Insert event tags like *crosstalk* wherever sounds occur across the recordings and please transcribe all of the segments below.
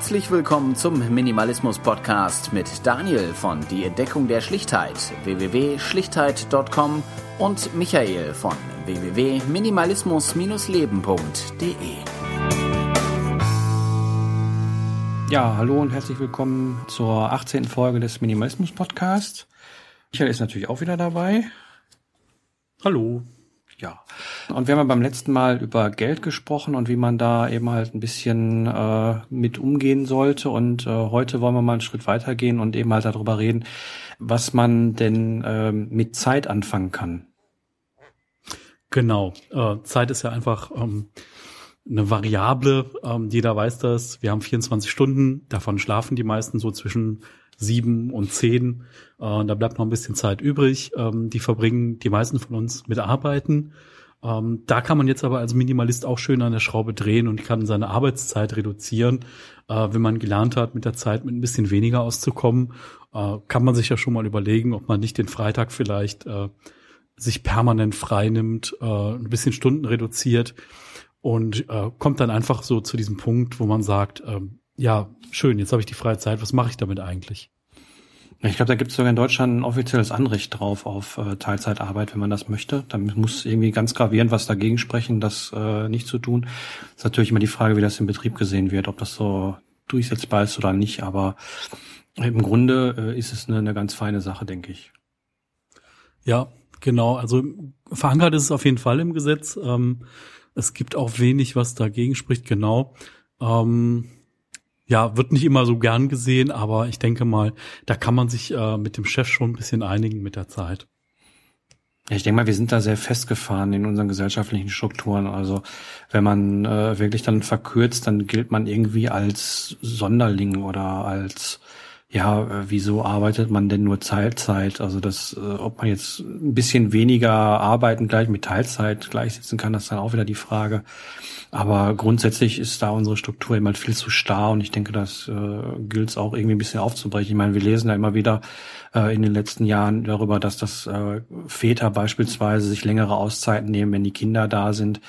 Herzlich willkommen zum Minimalismus Podcast mit Daniel von Die Entdeckung der Schlichtheit www.schlichtheit.com und Michael von www.minimalismus-leben.de. Ja, hallo und herzlich willkommen zur 18. Folge des Minimalismus Podcasts. Michael ist natürlich auch wieder dabei. Hallo. Ja. Und wir haben ja beim letzten Mal über Geld gesprochen und wie man da eben halt ein bisschen äh, mit umgehen sollte. Und äh, heute wollen wir mal einen Schritt weitergehen und eben halt darüber reden, was man denn äh, mit Zeit anfangen kann. Genau. Äh, Zeit ist ja einfach ähm, eine Variable. Ähm, jeder weiß das. Wir haben 24 Stunden. Davon schlafen die meisten so zwischen sieben und zehn. Äh, da bleibt noch ein bisschen Zeit übrig. Ähm, die verbringen die meisten von uns mit Arbeiten. Ähm, da kann man jetzt aber als Minimalist auch schön an der Schraube drehen und kann seine Arbeitszeit reduzieren. Äh, wenn man gelernt hat, mit der Zeit mit ein bisschen weniger auszukommen, äh, kann man sich ja schon mal überlegen, ob man nicht den Freitag vielleicht äh, sich permanent frei nimmt, äh, ein bisschen Stunden reduziert und äh, kommt dann einfach so zu diesem Punkt, wo man sagt, ähm, ja, schön, jetzt habe ich die freie Zeit, was mache ich damit eigentlich? Ich glaube, da gibt es sogar in Deutschland ein offizielles Anrecht drauf auf äh, Teilzeitarbeit, wenn man das möchte. Da muss irgendwie ganz gravierend was dagegen sprechen, das äh, nicht zu tun. ist natürlich immer die Frage, wie das im Betrieb gesehen wird, ob das so durchsetzbar ist oder nicht. Aber im Grunde äh, ist es eine, eine ganz feine Sache, denke ich. Ja, genau. Also verankert ist es auf jeden Fall im Gesetz. Ähm, es gibt auch wenig, was dagegen spricht, genau. Ähm, ja, wird nicht immer so gern gesehen, aber ich denke mal, da kann man sich äh, mit dem Chef schon ein bisschen einigen mit der Zeit. Ich denke mal, wir sind da sehr festgefahren in unseren gesellschaftlichen Strukturen. Also wenn man äh, wirklich dann verkürzt, dann gilt man irgendwie als Sonderling oder als ja, äh, wieso arbeitet man denn nur Teilzeit? Also das, äh, ob man jetzt ein bisschen weniger arbeiten gleich mit Teilzeit gleichsetzen kann, das ist dann auch wieder die Frage. Aber grundsätzlich ist da unsere Struktur immer viel zu starr und ich denke, das äh, gilt es auch irgendwie ein bisschen aufzubrechen. Ich meine, wir lesen ja immer wieder äh, in den letzten Jahren darüber, dass das äh, Väter beispielsweise sich längere Auszeiten nehmen, wenn die Kinder da sind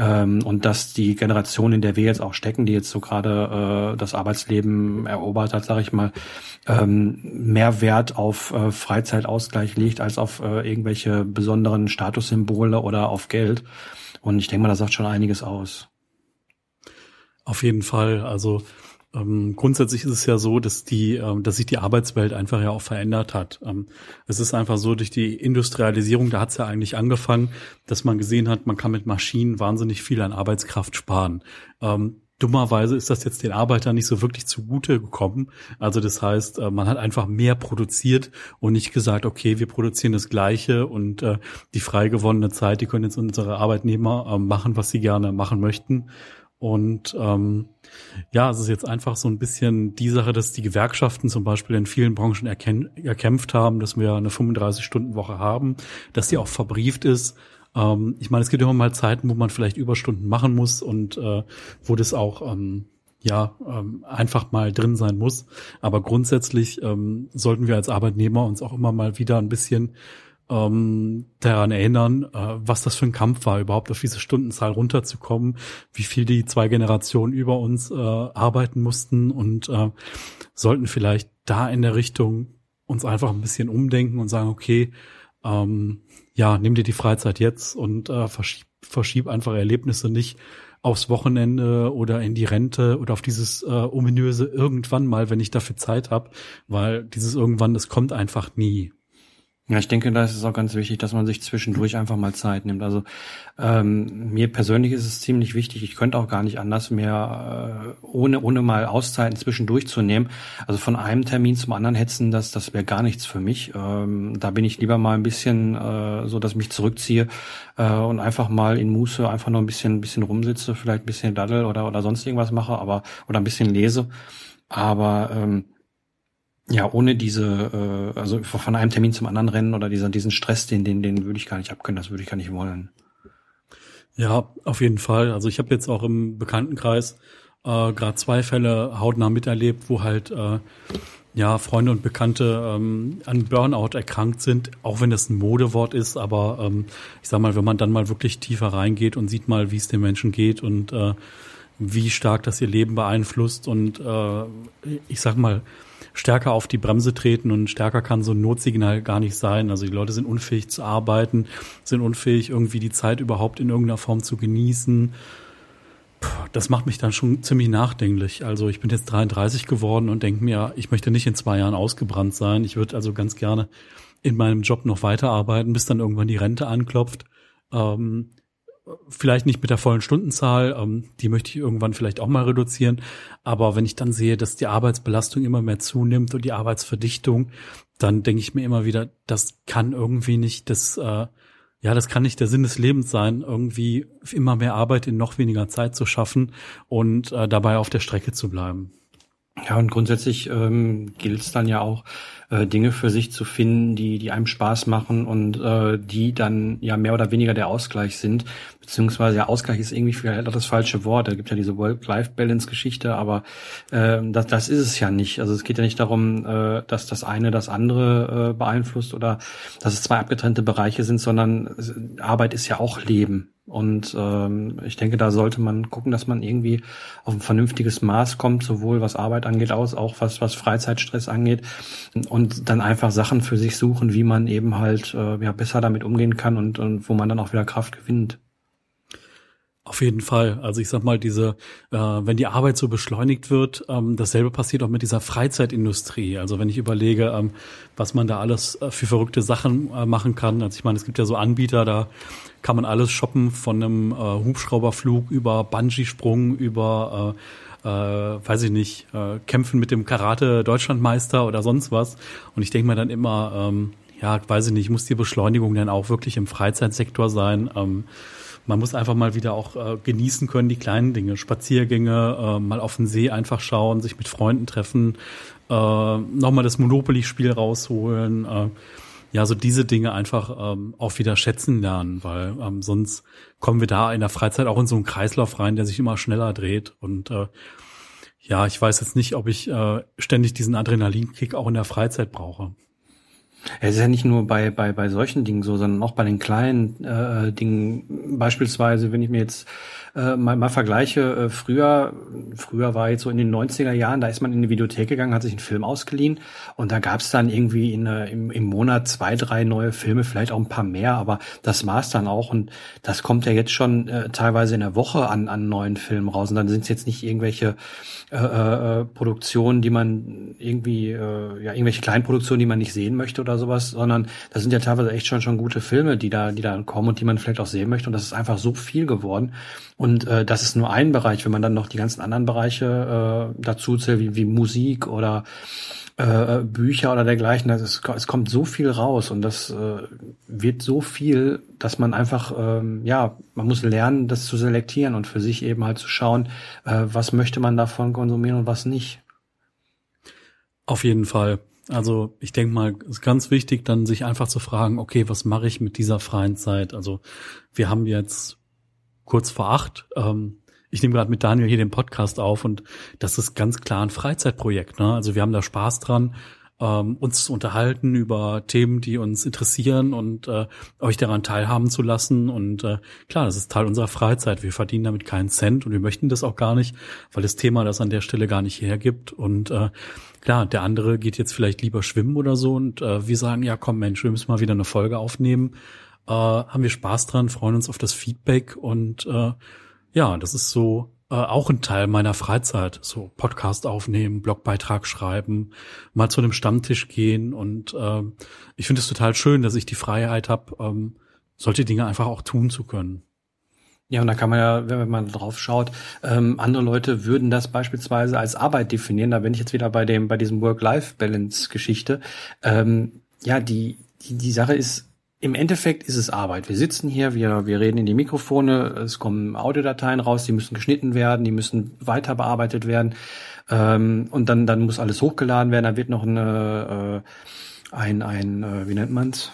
ähm, und dass die Generation, in der wir jetzt auch stecken, die jetzt so gerade äh, das Arbeitsleben erobert hat, sage ich mal, ähm, mehr Wert auf äh, Freizeitausgleich legt als auf äh, irgendwelche besonderen Statussymbole oder auf Geld. Und ich denke mal, das sagt schon einiges aus. Auf jeden Fall. Also ähm, grundsätzlich ist es ja so, dass die, ähm, dass sich die Arbeitswelt einfach ja auch verändert hat. Ähm, es ist einfach so durch die Industrialisierung, da hat es ja eigentlich angefangen, dass man gesehen hat, man kann mit Maschinen wahnsinnig viel an Arbeitskraft sparen. Ähm, dummerweise ist das jetzt den Arbeitern nicht so wirklich zugute gekommen. Also das heißt, äh, man hat einfach mehr produziert und nicht gesagt, okay, wir produzieren das Gleiche und äh, die frei gewonnene Zeit, die können jetzt unsere Arbeitnehmer äh, machen, was sie gerne machen möchten. Und ähm, ja, es ist jetzt einfach so ein bisschen die Sache, dass die Gewerkschaften zum Beispiel in vielen Branchen erkämpft haben, dass wir eine 35-Stunden-Woche haben, dass die auch verbrieft ist ähm, ich meine, es gibt immer mal Zeiten, wo man vielleicht Überstunden machen muss und äh, wo das auch ähm, ja ähm, einfach mal drin sein muss. Aber grundsätzlich ähm, sollten wir als Arbeitnehmer uns auch immer mal wieder ein bisschen ähm, daran erinnern, äh, was das für ein Kampf war, überhaupt auf diese Stundenzahl runterzukommen, wie viel die zwei Generationen über uns äh, arbeiten mussten und äh, sollten vielleicht da in der Richtung uns einfach ein bisschen umdenken und sagen, okay, ähm, ja, nimm dir die Freizeit jetzt und äh, verschieb, verschieb einfach Erlebnisse nicht aufs Wochenende oder in die Rente oder auf dieses äh, ominöse irgendwann mal, wenn ich dafür Zeit habe, weil dieses irgendwann, das kommt einfach nie. Ja, ich denke, da ist es auch ganz wichtig, dass man sich zwischendurch einfach mal Zeit nimmt. Also ähm, mir persönlich ist es ziemlich wichtig. Ich könnte auch gar nicht anders mehr, äh, ohne ohne mal Auszeiten zwischendurch zu nehmen. Also von einem Termin zum anderen hetzen, das das wäre gar nichts für mich. Ähm, da bin ich lieber mal ein bisschen äh, so, dass ich mich zurückziehe äh, und einfach mal in Muße einfach nur ein bisschen ein bisschen rumsitze, vielleicht ein bisschen daddel oder oder sonst irgendwas mache, aber oder ein bisschen lese. Aber ähm, ja, ohne diese, äh, also von einem Termin zum anderen rennen oder dieser, diesen Stress, den, den, den würde ich gar nicht abkönnen, das würde ich gar nicht wollen. Ja, auf jeden Fall. Also ich habe jetzt auch im Bekanntenkreis äh, gerade zwei Fälle hautnah miterlebt, wo halt äh, ja Freunde und Bekannte ähm, an Burnout erkrankt sind, auch wenn das ein Modewort ist, aber ähm, ich sag mal, wenn man dann mal wirklich tiefer reingeht und sieht mal, wie es den Menschen geht und äh, wie stark das ihr Leben beeinflusst und äh, ich sag mal, stärker auf die Bremse treten und stärker kann so ein Notsignal gar nicht sein. Also die Leute sind unfähig zu arbeiten, sind unfähig, irgendwie die Zeit überhaupt in irgendeiner Form zu genießen. Puh, das macht mich dann schon ziemlich nachdenklich. Also ich bin jetzt 33 geworden und denke mir, ich möchte nicht in zwei Jahren ausgebrannt sein. Ich würde also ganz gerne in meinem Job noch weiterarbeiten, bis dann irgendwann die Rente anklopft. Ähm, vielleicht nicht mit der vollen Stundenzahl, ähm, die möchte ich irgendwann vielleicht auch mal reduzieren. Aber wenn ich dann sehe, dass die Arbeitsbelastung immer mehr zunimmt und die Arbeitsverdichtung, dann denke ich mir immer wieder, das kann irgendwie nicht das, äh, ja, das kann nicht der Sinn des Lebens sein, irgendwie immer mehr Arbeit in noch weniger Zeit zu schaffen und äh, dabei auf der Strecke zu bleiben. Ja, und grundsätzlich ähm, gilt es dann ja auch, äh, Dinge für sich zu finden, die, die einem Spaß machen und äh, die dann ja mehr oder weniger der Ausgleich sind. Beziehungsweise der Ausgleich ist irgendwie vielleicht das falsche Wort. Da gibt ja diese Work-Life-Balance-Geschichte, aber äh, das, das ist es ja nicht. Also es geht ja nicht darum, äh, dass das eine das andere äh, beeinflusst oder dass es zwei abgetrennte Bereiche sind, sondern Arbeit ist ja auch Leben. Und ähm, ich denke, da sollte man gucken, dass man irgendwie auf ein vernünftiges Maß kommt, sowohl was Arbeit angeht, aus, auch was, was Freizeitstress angeht. Und dann einfach Sachen für sich suchen, wie man eben halt äh, ja, besser damit umgehen kann und, und wo man dann auch wieder Kraft gewinnt. Auf jeden Fall. Also ich sag mal, diese, äh, wenn die Arbeit so beschleunigt wird, ähm, dasselbe passiert auch mit dieser Freizeitindustrie. Also wenn ich überlege, ähm, was man da alles äh, für verrückte Sachen äh, machen kann. Also ich meine, es gibt ja so Anbieter, da kann man alles shoppen von einem äh, Hubschrauberflug über Bungee-Sprung, über äh, äh, weiß ich nicht, äh, Kämpfen mit dem Karate-Deutschlandmeister oder sonst was. Und ich denke mir dann immer, ähm, ja, weiß ich nicht, muss die Beschleunigung dann auch wirklich im Freizeitsektor sein? Ähm, man muss einfach mal wieder auch äh, genießen können, die kleinen Dinge, Spaziergänge, äh, mal auf den See einfach schauen, sich mit Freunden treffen, äh, nochmal das Monopoly-Spiel rausholen. Äh, ja, so diese Dinge einfach ähm, auch wieder schätzen lernen, weil ähm, sonst kommen wir da in der Freizeit auch in so einen Kreislauf rein, der sich immer schneller dreht. Und äh, ja, ich weiß jetzt nicht, ob ich äh, ständig diesen Adrenalinkick auch in der Freizeit brauche. Es ist ja nicht nur bei, bei, bei solchen Dingen so, sondern auch bei den kleinen äh, Dingen. Beispielsweise, wenn ich mir jetzt äh, mal, mal vergleiche, äh, früher, früher war jetzt so in den 90er Jahren, da ist man in die Videothek gegangen, hat sich einen Film ausgeliehen und da gab es dann irgendwie in, äh, im, im Monat zwei, drei neue Filme, vielleicht auch ein paar mehr, aber das war's dann auch und das kommt ja jetzt schon äh, teilweise in der Woche an, an neuen Filmen raus und dann sind es jetzt nicht irgendwelche äh, äh, Produktionen, die man irgendwie, äh, ja, irgendwelche Kleinproduktionen, die man nicht sehen möchte oder sowas, sondern das sind ja teilweise echt schon schon gute Filme, die da, die da kommen und die man vielleicht auch sehen möchte und das ist einfach so viel geworden und äh, das ist nur ein Bereich, wenn man dann noch die ganzen anderen Bereiche äh, dazu zählt, wie, wie Musik oder äh, Bücher oder dergleichen. Das ist, es kommt so viel raus und das äh, wird so viel, dass man einfach, ähm, ja, man muss lernen, das zu selektieren und für sich eben halt zu schauen, äh, was möchte man davon konsumieren und was nicht. Auf jeden Fall. Also ich denke mal, es ist ganz wichtig, dann sich einfach zu fragen, okay, was mache ich mit dieser freien Zeit? Also wir haben jetzt kurz vor acht. Ähm, ich nehme gerade mit Daniel hier den Podcast auf und das ist ganz klar ein Freizeitprojekt. Ne? Also wir haben da Spaß dran, ähm, uns zu unterhalten über Themen, die uns interessieren und äh, euch daran teilhaben zu lassen. Und äh, klar, das ist Teil unserer Freizeit. Wir verdienen damit keinen Cent und wir möchten das auch gar nicht, weil das Thema das an der Stelle gar nicht hergibt. Und äh, klar, der andere geht jetzt vielleicht lieber schwimmen oder so und äh, wir sagen, ja komm Mensch, wir müssen mal wieder eine Folge aufnehmen äh, haben wir Spaß dran, freuen uns auf das Feedback und äh, ja, das ist so äh, auch ein Teil meiner Freizeit. So Podcast aufnehmen, Blogbeitrag schreiben, mal zu einem Stammtisch gehen und äh, ich finde es total schön, dass ich die Freiheit habe, ähm, solche Dinge einfach auch tun zu können. Ja, und da kann man ja, wenn man drauf schaut, ähm, andere Leute würden das beispielsweise als Arbeit definieren. Da bin ich jetzt wieder bei dem, bei diesem Work-Life-Balance-Geschichte. Ähm, ja, die, die, die Sache ist, im Endeffekt ist es Arbeit. Wir sitzen hier, wir, wir reden in die Mikrofone, es kommen Audiodateien raus, die müssen geschnitten werden, die müssen weiter bearbeitet werden. Ähm, und dann, dann muss alles hochgeladen werden, dann wird noch eine, äh, ein, ein, äh, wie nennt man's?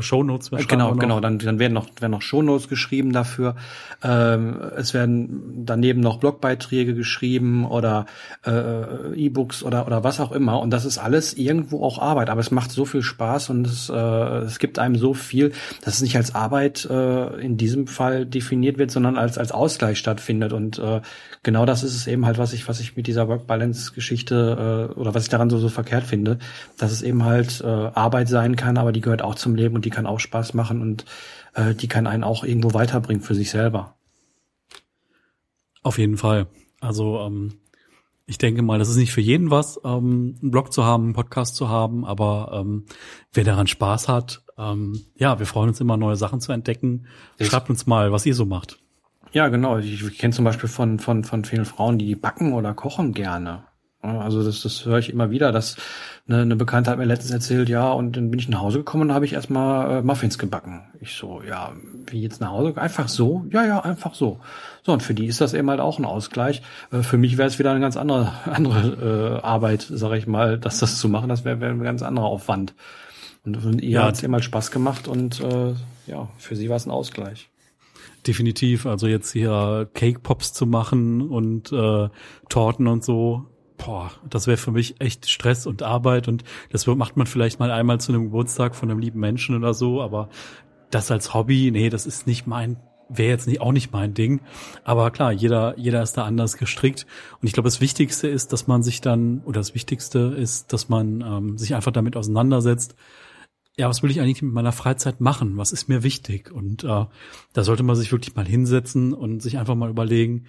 Shownotes Genau, genau. Dann, dann werden noch, werden noch Shownotes geschrieben dafür. Ähm, es werden daneben noch Blogbeiträge geschrieben oder äh, E-Books oder, oder was auch immer. Und das ist alles irgendwo auch Arbeit. Aber es macht so viel Spaß und es, äh, es gibt einem so viel, dass es nicht als Arbeit äh, in diesem Fall definiert wird, sondern als, als Ausgleich stattfindet. Und äh, genau das ist es eben halt, was ich, was ich mit dieser Work-Balance-Geschichte äh, oder was ich daran so, so verkehrt finde, dass es eben halt äh, Arbeit sein kann, aber die gehört auch zum Leben und die kann auch Spaß machen und äh, die kann einen auch irgendwo weiterbringen für sich selber. Auf jeden Fall. Also ähm, ich denke mal, das ist nicht für jeden was, ähm, einen Blog zu haben, einen Podcast zu haben, aber ähm, wer daran Spaß hat, ähm, ja, wir freuen uns immer, neue Sachen zu entdecken. Schreibt uns mal, was ihr so macht. Ja, genau. Ich, ich kenne zum Beispiel von, von, von vielen Frauen, die backen oder kochen gerne. Also das, das höre ich immer wieder, dass eine, eine Bekannte hat mir letztens erzählt, ja, und dann bin ich nach Hause gekommen und habe ich erstmal äh, Muffins gebacken. Ich so, ja, wie jetzt nach Hause? Einfach so? Ja, ja, einfach so. So, und für die ist das eben halt auch ein Ausgleich. Äh, für mich wäre es wieder eine ganz andere, *laughs* andere äh, Arbeit, sage ich mal, dass das zu machen, das wäre wär ein ganz anderer Aufwand. Und, und ihr ja. hat es eben halt Spaß gemacht und äh, ja, für sie war es ein Ausgleich. Definitiv, also jetzt hier Cake Pops zu machen und äh, Torten und so, boah, das wäre für mich echt Stress und Arbeit und das macht man vielleicht mal einmal zu einem Geburtstag von einem lieben Menschen oder so, aber das als Hobby, nee, das ist nicht mein wäre jetzt nicht, auch nicht mein Ding. Aber klar, jeder, jeder ist da anders gestrickt. Und ich glaube, das Wichtigste ist, dass man sich dann, oder das Wichtigste ist, dass man ähm, sich einfach damit auseinandersetzt. Ja, was will ich eigentlich mit meiner Freizeit machen? Was ist mir wichtig? Und äh, da sollte man sich wirklich mal hinsetzen und sich einfach mal überlegen,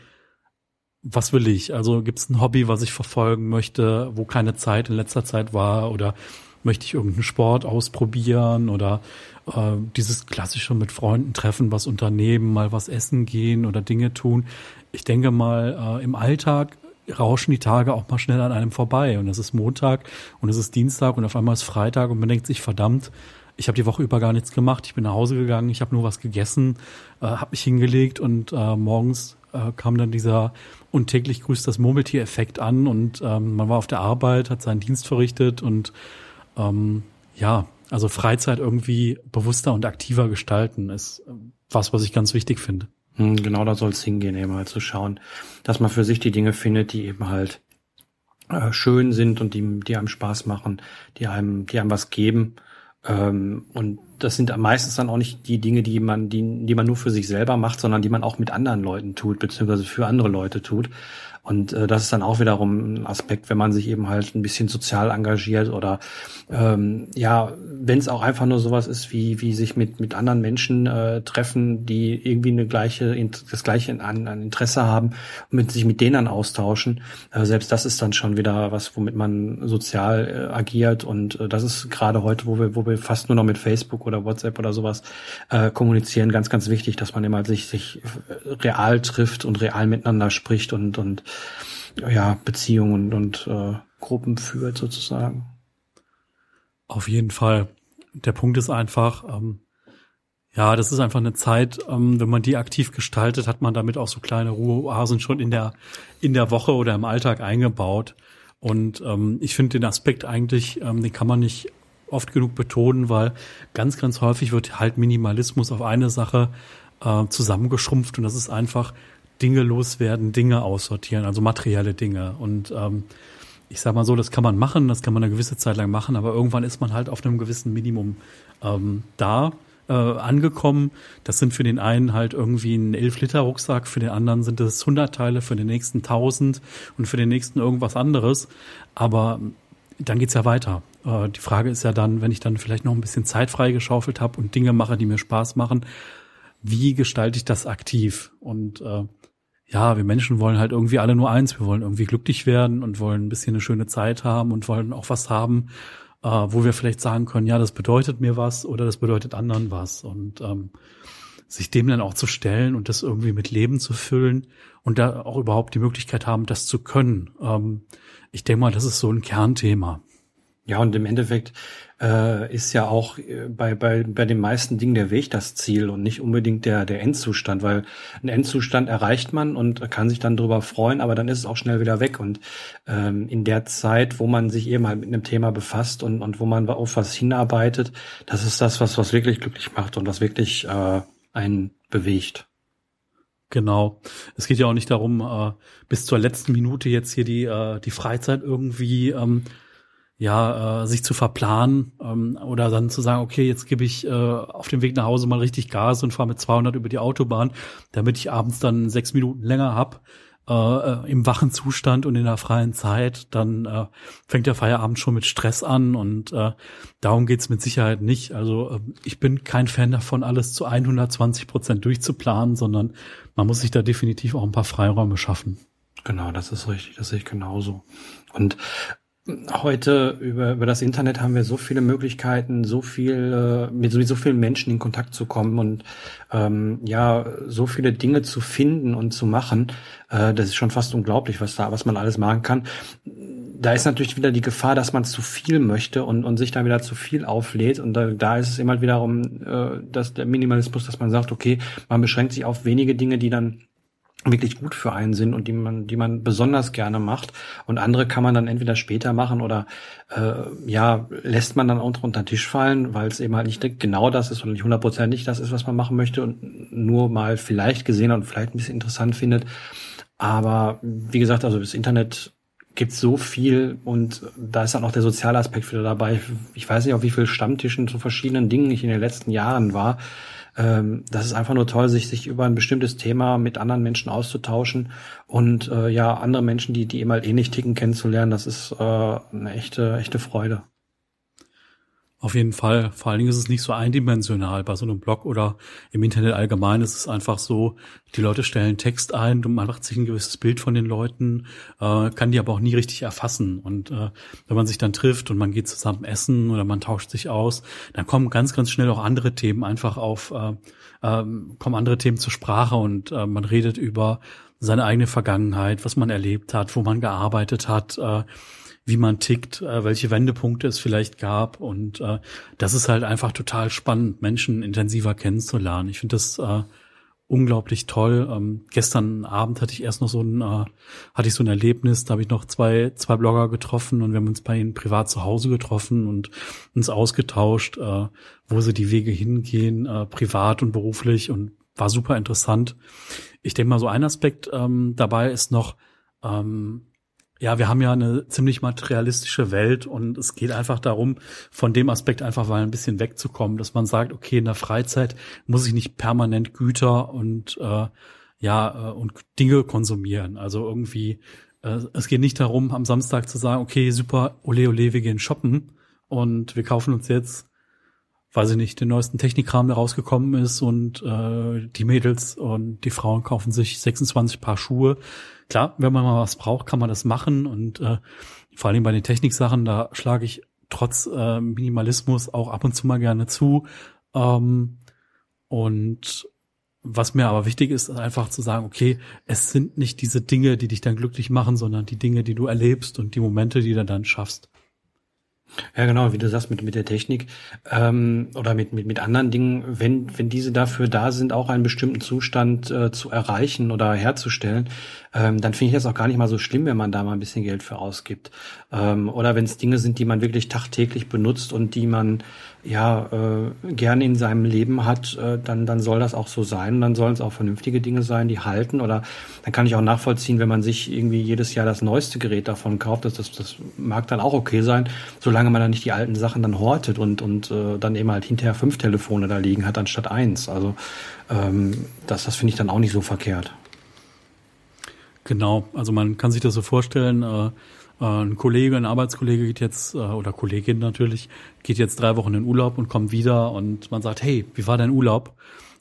was will ich? Also gibt es ein Hobby, was ich verfolgen möchte, wo keine Zeit in letzter Zeit war oder möchte ich irgendeinen Sport ausprobieren oder äh, dieses klassische mit Freunden treffen, was unternehmen, mal was essen gehen oder Dinge tun. Ich denke mal, äh, im Alltag rauschen die Tage auch mal schnell an einem vorbei und es ist Montag und es ist Dienstag und auf einmal ist Freitag und man denkt sich, verdammt, ich habe die Woche über gar nichts gemacht. Ich bin nach Hause gegangen, ich habe nur was gegessen, äh, habe mich hingelegt und äh, morgens äh, kam dann dieser und täglich grüßt das Murmeltier-Effekt an und ähm, man war auf der Arbeit, hat seinen Dienst verrichtet und ähm, ja, also Freizeit irgendwie bewusster und aktiver gestalten ist was, was ich ganz wichtig finde. Hm, genau da soll es hingehen, eben halt zu schauen, dass man für sich die Dinge findet, die eben halt äh, schön sind und die, die einem Spaß machen, die einem, die einem was geben ähm, und das sind meistens dann auch nicht die Dinge, die man, die, die man nur für sich selber macht, sondern die man auch mit anderen Leuten tut, beziehungsweise für andere Leute tut. Und äh, das ist dann auch wiederum ein Aspekt, wenn man sich eben halt ein bisschen sozial engagiert oder ähm, ja, wenn es auch einfach nur sowas ist, wie, wie sich mit, mit anderen Menschen äh, treffen, die irgendwie eine gleiche, das gleiche an, an Interesse haben und mit, sich mit denen dann austauschen. Äh, selbst das ist dann schon wieder was, womit man sozial äh, agiert. Und äh, das ist gerade heute, wo wir, wo wir fast nur noch mit Facebook oder WhatsApp oder sowas äh, kommunizieren, ganz, ganz wichtig, dass man immer sich, sich real trifft und real miteinander spricht und, und ja, Beziehungen und äh, Gruppen führt sozusagen. Auf jeden Fall. Der Punkt ist einfach, ähm, ja, das ist einfach eine Zeit, ähm, wenn man die aktiv gestaltet, hat man damit auch so kleine Ruheoasen schon in der, in der Woche oder im Alltag eingebaut. Und ähm, ich finde den Aspekt eigentlich, ähm, den kann man nicht oft genug betonen, weil ganz, ganz häufig wird halt Minimalismus auf eine Sache äh, zusammengeschrumpft und das ist einfach Dinge loswerden, Dinge aussortieren, also materielle Dinge. Und ähm, ich sag mal so, das kann man machen, das kann man eine gewisse Zeit lang machen, aber irgendwann ist man halt auf einem gewissen Minimum ähm, da äh, angekommen. Das sind für den einen halt irgendwie ein 11-Liter-Rucksack, für den anderen sind es 100 Teile, für den nächsten 1000 und für den nächsten irgendwas anderes. Aber dann geht's ja weiter. Äh, die Frage ist ja dann, wenn ich dann vielleicht noch ein bisschen Zeit freigeschaufelt habe und Dinge mache, die mir Spaß machen, wie gestalte ich das aktiv? Und äh, ja, wir Menschen wollen halt irgendwie alle nur eins. Wir wollen irgendwie glücklich werden und wollen ein bisschen eine schöne Zeit haben und wollen auch was haben, äh, wo wir vielleicht sagen können, ja, das bedeutet mir was oder das bedeutet anderen was. Und ähm, sich dem dann auch zu stellen und das irgendwie mit Leben zu füllen und da auch überhaupt die Möglichkeit haben, das zu können. Ähm, ich denke mal, das ist so ein Kernthema. Ja, und im Endeffekt äh, ist ja auch äh, bei, bei, bei den meisten Dingen der Weg das Ziel und nicht unbedingt der, der Endzustand, weil ein Endzustand erreicht man und kann sich dann darüber freuen, aber dann ist es auch schnell wieder weg. Und ähm, in der Zeit, wo man sich eben halt mit einem Thema befasst und, und wo man auf was hinarbeitet, das ist das, was, was wirklich glücklich macht und was wirklich äh, einen bewegt. Genau. Es geht ja auch nicht darum, äh, bis zur letzten Minute jetzt hier die, äh, die Freizeit irgendwie ähm, ja, äh, sich zu verplanen ähm, oder dann zu sagen, okay, jetzt gebe ich äh, auf dem Weg nach Hause mal richtig Gas und fahre mit 200 über die Autobahn, damit ich abends dann sechs Minuten länger hab äh, äh, im wachen Zustand und in der freien Zeit, dann äh, fängt der Feierabend schon mit Stress an und äh, darum geht's mit Sicherheit nicht. Also äh, ich bin kein Fan davon, alles zu 120 Prozent durchzuplanen, sondern man muss sich da definitiv auch ein paar Freiräume schaffen. Genau, das ist richtig, das sehe ich genauso. Und Heute über, über das Internet haben wir so viele Möglichkeiten, so viel äh, mit so, so vielen Menschen in Kontakt zu kommen und ähm, ja so viele Dinge zu finden und zu machen. Äh, das ist schon fast unglaublich, was da was man alles machen kann. Da ist natürlich wieder die Gefahr, dass man zu viel möchte und, und sich dann wieder zu viel auflädt. Und da, da ist es immer wiederum äh, dass der Minimalismus, dass man sagt, okay, man beschränkt sich auf wenige Dinge, die dann wirklich gut für einen sind und die man, die man besonders gerne macht. Und andere kann man dann entweder später machen oder äh, ja, lässt man dann auch unter den Tisch fallen, weil es eben halt nicht genau das ist und nicht hundertprozentig das ist, was man machen möchte und nur mal vielleicht gesehen und vielleicht ein bisschen interessant findet. Aber wie gesagt, also das Internet gibt so viel und da ist dann auch der soziale Aspekt wieder dabei. Ich weiß nicht, auf wie vielen Stammtischen zu verschiedenen Dingen ich in den letzten Jahren war ähm, das ist einfach nur toll, sich, sich über ein bestimmtes Thema mit anderen Menschen auszutauschen und äh, ja, andere Menschen, die, die eben halt ähnlich ticken, kennenzulernen. Das ist äh, eine echte, echte Freude. Auf jeden Fall. Vor allen Dingen ist es nicht so eindimensional. Bei so einem Blog oder im Internet allgemein ist es einfach so, die Leute stellen Text ein und man macht sich ein gewisses Bild von den Leuten, äh, kann die aber auch nie richtig erfassen. Und äh, wenn man sich dann trifft und man geht zusammen essen oder man tauscht sich aus, dann kommen ganz, ganz schnell auch andere Themen einfach auf, äh, äh, kommen andere Themen zur Sprache und äh, man redet über seine eigene Vergangenheit, was man erlebt hat, wo man gearbeitet hat, äh, wie man tickt, äh, welche Wendepunkte es vielleicht gab. Und äh, das ist halt einfach total spannend, Menschen intensiver kennenzulernen. Ich finde das äh, unglaublich toll. Ähm, gestern Abend hatte ich erst noch so ein, äh, hatte ich so ein Erlebnis, da habe ich noch zwei, zwei Blogger getroffen und wir haben uns bei ihnen privat zu Hause getroffen und uns ausgetauscht, äh, wo sie die Wege hingehen, äh, privat und beruflich und war super interessant. Ich denke mal, so ein Aspekt ähm, dabei ist noch, ähm, ja, wir haben ja eine ziemlich materialistische Welt und es geht einfach darum, von dem Aspekt einfach mal ein bisschen wegzukommen, dass man sagt, okay, in der Freizeit muss ich nicht permanent Güter und äh, ja äh, und Dinge konsumieren. Also irgendwie, äh, es geht nicht darum, am Samstag zu sagen, okay, super, ole ole, wir gehen shoppen und wir kaufen uns jetzt weiß ich nicht, den neuesten Technikkram, der rausgekommen ist und äh, die Mädels und die Frauen kaufen sich 26 Paar Schuhe. Klar, wenn man mal was braucht, kann man das machen und äh, vor allem bei den Techniksachen, da schlage ich trotz äh, Minimalismus auch ab und zu mal gerne zu. Ähm, und was mir aber wichtig ist, ist einfach zu sagen, okay, es sind nicht diese Dinge, die dich dann glücklich machen, sondern die Dinge, die du erlebst und die Momente, die du dann schaffst. Ja, genau, wie du sagst, mit, mit der Technik ähm, oder mit, mit, mit anderen Dingen, wenn, wenn diese dafür da sind, auch einen bestimmten Zustand äh, zu erreichen oder herzustellen, ähm, dann finde ich das auch gar nicht mal so schlimm, wenn man da mal ein bisschen Geld für ausgibt. Ähm, oder wenn es Dinge sind, die man wirklich tagtäglich benutzt und die man ja äh, gerne in seinem Leben hat, äh, dann, dann soll das auch so sein. Und dann sollen es auch vernünftige Dinge sein, die halten. Oder dann kann ich auch nachvollziehen, wenn man sich irgendwie jedes Jahr das neueste Gerät davon kauft, das, das, das mag dann auch okay sein, solange man dann nicht die alten Sachen dann hortet und, und äh, dann eben halt hinterher fünf Telefone da liegen hat, anstatt eins. Also ähm, das, das finde ich dann auch nicht so verkehrt. Genau, also man kann sich das so vorstellen, äh, äh, ein Kollege, ein Arbeitskollege geht jetzt, äh, oder Kollegin natürlich, geht jetzt drei Wochen in Urlaub und kommt wieder und man sagt, hey, wie war dein Urlaub?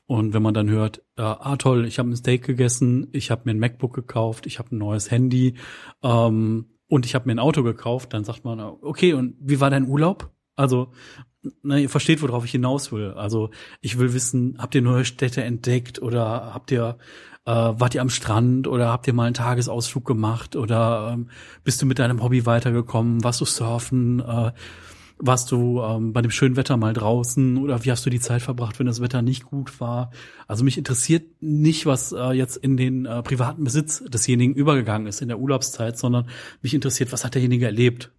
Und wenn man dann hört, äh, ah toll, ich habe ein Steak gegessen, ich habe mir ein MacBook gekauft, ich habe ein neues Handy ähm, und ich habe mir ein Auto gekauft, dann sagt man, okay, und wie war dein Urlaub? Also na, ihr versteht, worauf ich hinaus will. Also ich will wissen, habt ihr neue Städte entdeckt oder habt ihr äh, wart ihr am Strand oder habt ihr mal einen Tagesausflug gemacht oder ähm, bist du mit deinem Hobby weitergekommen? Warst du surfen? Äh, warst du ähm, bei dem schönen Wetter mal draußen oder wie hast du die Zeit verbracht, wenn das Wetter nicht gut war? Also mich interessiert nicht, was äh, jetzt in den äh, privaten Besitz desjenigen übergegangen ist in der Urlaubszeit, sondern mich interessiert, was hat derjenige erlebt?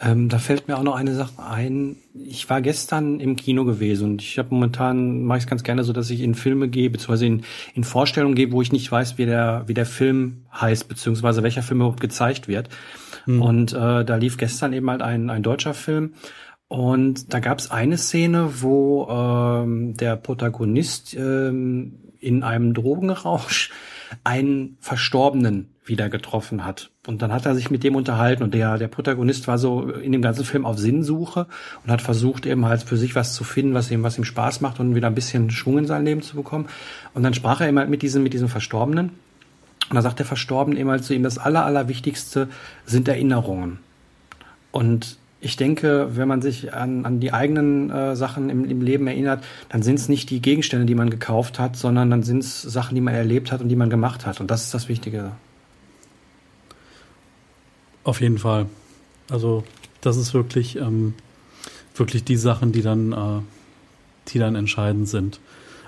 Ähm, da fällt mir auch noch eine Sache ein. Ich war gestern im Kino gewesen und ich habe momentan mache ich es ganz gerne so, dass ich in Filme gehe, beziehungsweise in, in Vorstellungen gehe, wo ich nicht weiß, wie der wie der Film heißt, beziehungsweise welcher Film überhaupt gezeigt wird. Hm. Und äh, da lief gestern eben halt ein ein deutscher Film und da gab es eine Szene, wo ähm, der Protagonist ähm, in einem Drogenrausch einen Verstorbenen wieder getroffen hat. Und dann hat er sich mit dem unterhalten und der, der Protagonist war so in dem ganzen Film auf Sinnsuche und hat versucht eben halt für sich was zu finden, was ihm, was ihm Spaß macht und wieder ein bisschen Schwung in sein Leben zu bekommen. Und dann sprach er eben halt mit diesem, mit diesem Verstorbenen. Und da sagt der Verstorbene eben halt zu ihm, das Aller, Allerwichtigste sind Erinnerungen. Und ich denke, wenn man sich an, an die eigenen äh, Sachen im, im Leben erinnert, dann sind es nicht die Gegenstände, die man gekauft hat, sondern dann sind es Sachen, die man erlebt hat und die man gemacht hat. Und das ist das Wichtige. Auf jeden Fall. Also das ist wirklich, ähm, wirklich die Sachen, die dann, äh, die dann entscheidend sind.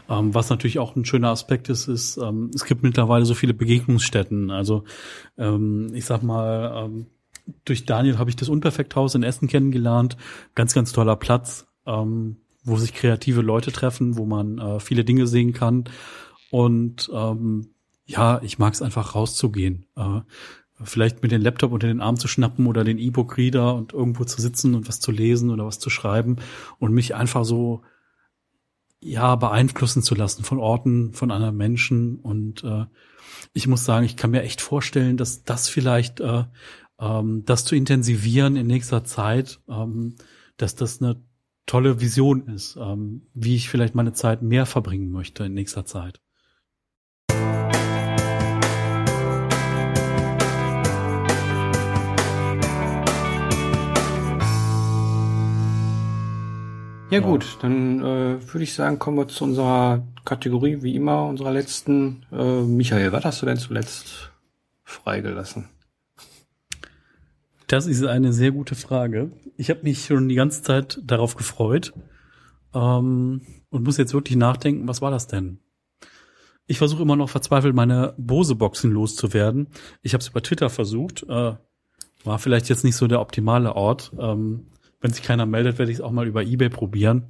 Ähm, was natürlich auch ein schöner Aspekt ist, ist, ähm, es gibt mittlerweile so viele Begegnungsstätten. Also ähm, ich sag mal, ähm, durch Daniel habe ich das Unperfekthaus in Essen kennengelernt. Ganz, ganz toller Platz, ähm, wo sich kreative Leute treffen, wo man äh, viele Dinge sehen kann. Und ja, ich mag es einfach rauszugehen. Äh, vielleicht mit dem Laptop unter den Arm zu schnappen oder den E-Book-Reader und irgendwo zu sitzen und was zu lesen oder was zu schreiben und mich einfach so ja beeinflussen zu lassen von Orten, von anderen Menschen und äh, ich muss sagen, ich kann mir echt vorstellen, dass das vielleicht äh, ähm, das zu intensivieren in nächster Zeit, ähm, dass das eine tolle Vision ist, ähm, wie ich vielleicht meine Zeit mehr verbringen möchte in nächster Zeit. Ja gut, dann äh, würde ich sagen, kommen wir zu unserer Kategorie, wie immer, unserer letzten. Äh, Michael, was hast du denn zuletzt freigelassen? Das ist eine sehr gute Frage. Ich habe mich schon die ganze Zeit darauf gefreut ähm, und muss jetzt wirklich nachdenken, was war das denn? Ich versuche immer noch verzweifelt, meine Bose-Boxen loszuwerden. Ich habe es über Twitter versucht. Äh, war vielleicht jetzt nicht so der optimale Ort. Ähm, wenn sich keiner meldet, werde ich es auch mal über Ebay probieren.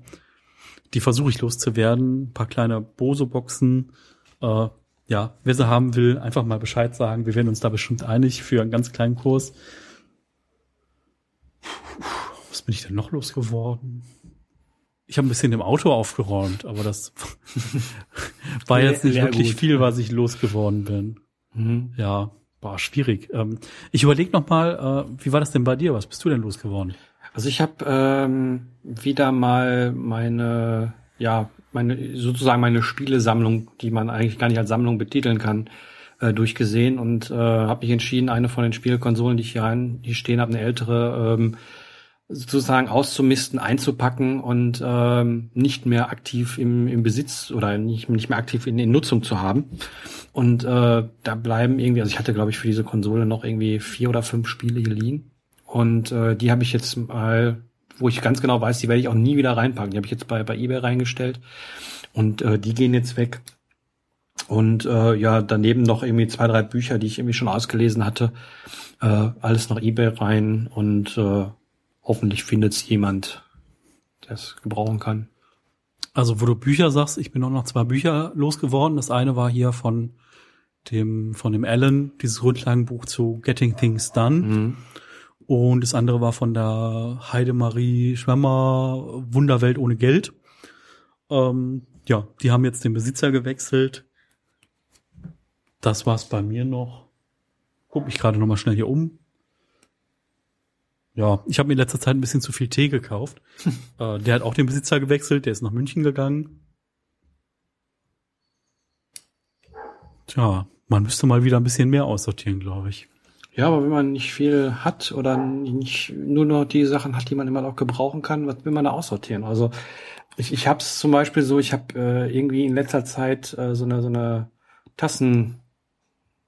Die versuche ich loszuwerden. Ein paar kleine Bose-Boxen. Äh, ja, wer sie haben will, einfach mal Bescheid sagen. Wir werden uns da bestimmt einig für einen ganz kleinen Kurs. Was bin ich denn noch losgeworden? Ich habe ein bisschen im Auto aufgeräumt, aber das *laughs* war jetzt nicht wirklich gut. viel, was ich losgeworden bin. Mhm. Ja, war schwierig. Ähm, ich überlege noch mal, äh, wie war das denn bei dir? Was bist du denn losgeworden? Also ich habe ähm, wieder mal meine, ja, meine sozusagen meine Spielesammlung, die man eigentlich gar nicht als Sammlung betiteln kann, äh, durchgesehen und äh, habe mich entschieden, eine von den Spielkonsolen, die ich hier, rein, hier stehen habe, eine ältere, ähm, sozusagen auszumisten, einzupacken und ähm, nicht mehr aktiv im, im Besitz oder nicht, nicht mehr aktiv in, in Nutzung zu haben. Und äh, da bleiben irgendwie, also ich hatte glaube ich für diese Konsole noch irgendwie vier oder fünf Spiele geliehen und äh, die habe ich jetzt mal, wo ich ganz genau weiß, die werde ich auch nie wieder reinpacken. Die habe ich jetzt bei, bei eBay reingestellt. Und äh, die gehen jetzt weg. Und äh, ja, daneben noch irgendwie zwei, drei Bücher, die ich irgendwie schon ausgelesen hatte. Äh, alles nach eBay rein und äh, hoffentlich findet es jemand, der es gebrauchen kann. Also wo du Bücher sagst, ich bin auch noch zwei Bücher losgeworden. Das eine war hier von dem von dem Alan, dieses Grundlagenbuch zu Getting Things Done. Mhm. Und das andere war von der Heidemarie Schwemmer Wunderwelt ohne Geld. Ähm, ja, die haben jetzt den Besitzer gewechselt. Das war's bei mir noch. Guck mich gerade noch mal schnell hier um. Ja, ich habe mir in letzter Zeit ein bisschen zu viel Tee gekauft. *laughs* äh, der hat auch den Besitzer gewechselt, der ist nach München gegangen. Tja, man müsste mal wieder ein bisschen mehr aussortieren, glaube ich. Ja, aber wenn man nicht viel hat oder nicht nur noch die Sachen hat, die man immer noch gebrauchen kann, was will man da aussortieren? Also ich, ich habe es zum Beispiel so, ich habe äh, irgendwie in letzter Zeit äh, so eine so eine Tassen,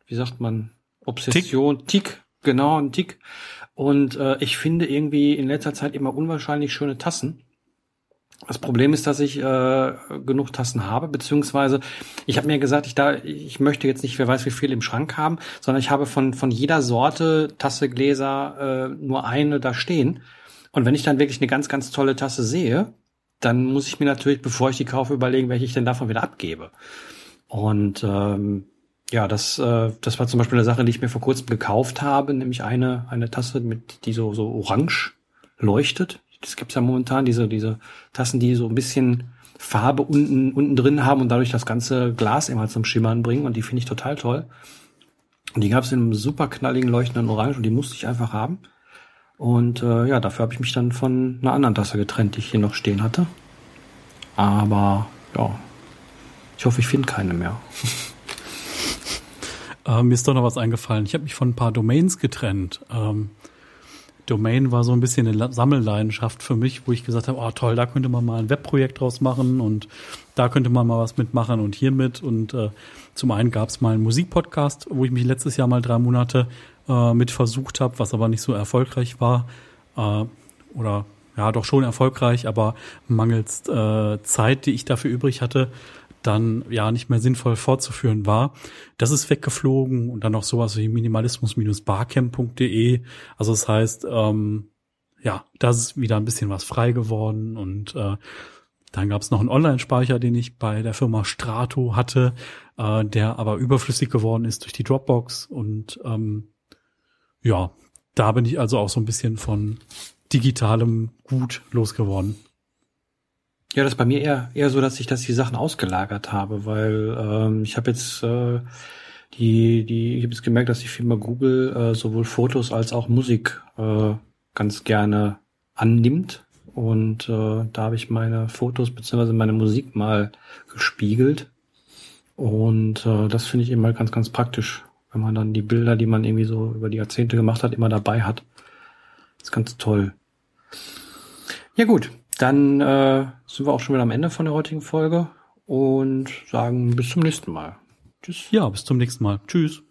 wie sagt man, Obsession, Tick, Tick genau, ein Tick. Und äh, ich finde irgendwie in letzter Zeit immer unwahrscheinlich schöne Tassen. Das Problem ist, dass ich äh, genug Tassen habe, beziehungsweise ich habe mir gesagt, ich da, ich möchte jetzt nicht, wer weiß wie viel im Schrank haben, sondern ich habe von von jeder Sorte Tasse, Gläser äh, nur eine da stehen. Und wenn ich dann wirklich eine ganz, ganz tolle Tasse sehe, dann muss ich mir natürlich, bevor ich die kaufe, überlegen, welche ich denn davon wieder abgebe. Und ähm, ja, das, äh, das war zum Beispiel eine Sache, die ich mir vor kurzem gekauft habe, nämlich eine, eine Tasse, mit, die so, so orange leuchtet das gibt's ja momentan, diese, diese Tassen, die so ein bisschen Farbe unten, unten drin haben und dadurch das ganze Glas immer zum Schimmern bringen und die finde ich total toll. Und die gab's in einem super knalligen, leuchtenden Orange und die musste ich einfach haben. Und äh, ja, dafür habe ich mich dann von einer anderen Tasse getrennt, die ich hier noch stehen hatte. Aber ja, ich hoffe, ich finde keine mehr. *laughs* äh, mir ist doch noch was eingefallen. Ich habe mich von ein paar Domains getrennt. Ähm, Domain war so ein bisschen eine Sammelleidenschaft für mich, wo ich gesagt habe, oh toll, da könnte man mal ein Webprojekt draus machen und da könnte man mal was mitmachen und hiermit. Und äh, zum einen gab es mal einen Musikpodcast, wo ich mich letztes Jahr mal drei Monate äh, mit versucht habe, was aber nicht so erfolgreich war. Äh, oder ja, doch schon erfolgreich, aber mangels äh, Zeit, die ich dafür übrig hatte, dann ja nicht mehr sinnvoll fortzuführen war. Das ist weggeflogen und dann noch sowas wie minimalismus-barcamp.de. Also das heißt, ähm, ja, das ist wieder ein bisschen was frei geworden und äh, dann gab es noch einen Online-Speicher, den ich bei der Firma Strato hatte, äh, der aber überflüssig geworden ist durch die Dropbox und ähm, ja, da bin ich also auch so ein bisschen von digitalem Gut losgeworden. Ja, das ist bei mir eher, eher so, dass ich das die Sachen ausgelagert habe, weil ähm, ich habe jetzt äh, die, die, ich habe jetzt gemerkt, dass die Firma Google äh, sowohl Fotos als auch Musik äh, ganz gerne annimmt. Und äh, da habe ich meine Fotos beziehungsweise meine Musik mal gespiegelt. Und äh, das finde ich immer ganz, ganz praktisch, wenn man dann die Bilder, die man irgendwie so über die Jahrzehnte gemacht hat, immer dabei hat. Das ist ganz toll. Ja gut, dann äh, sind wir auch schon wieder am Ende von der heutigen Folge und sagen bis zum nächsten Mal. Tschüss. Ja, bis zum nächsten Mal. Tschüss.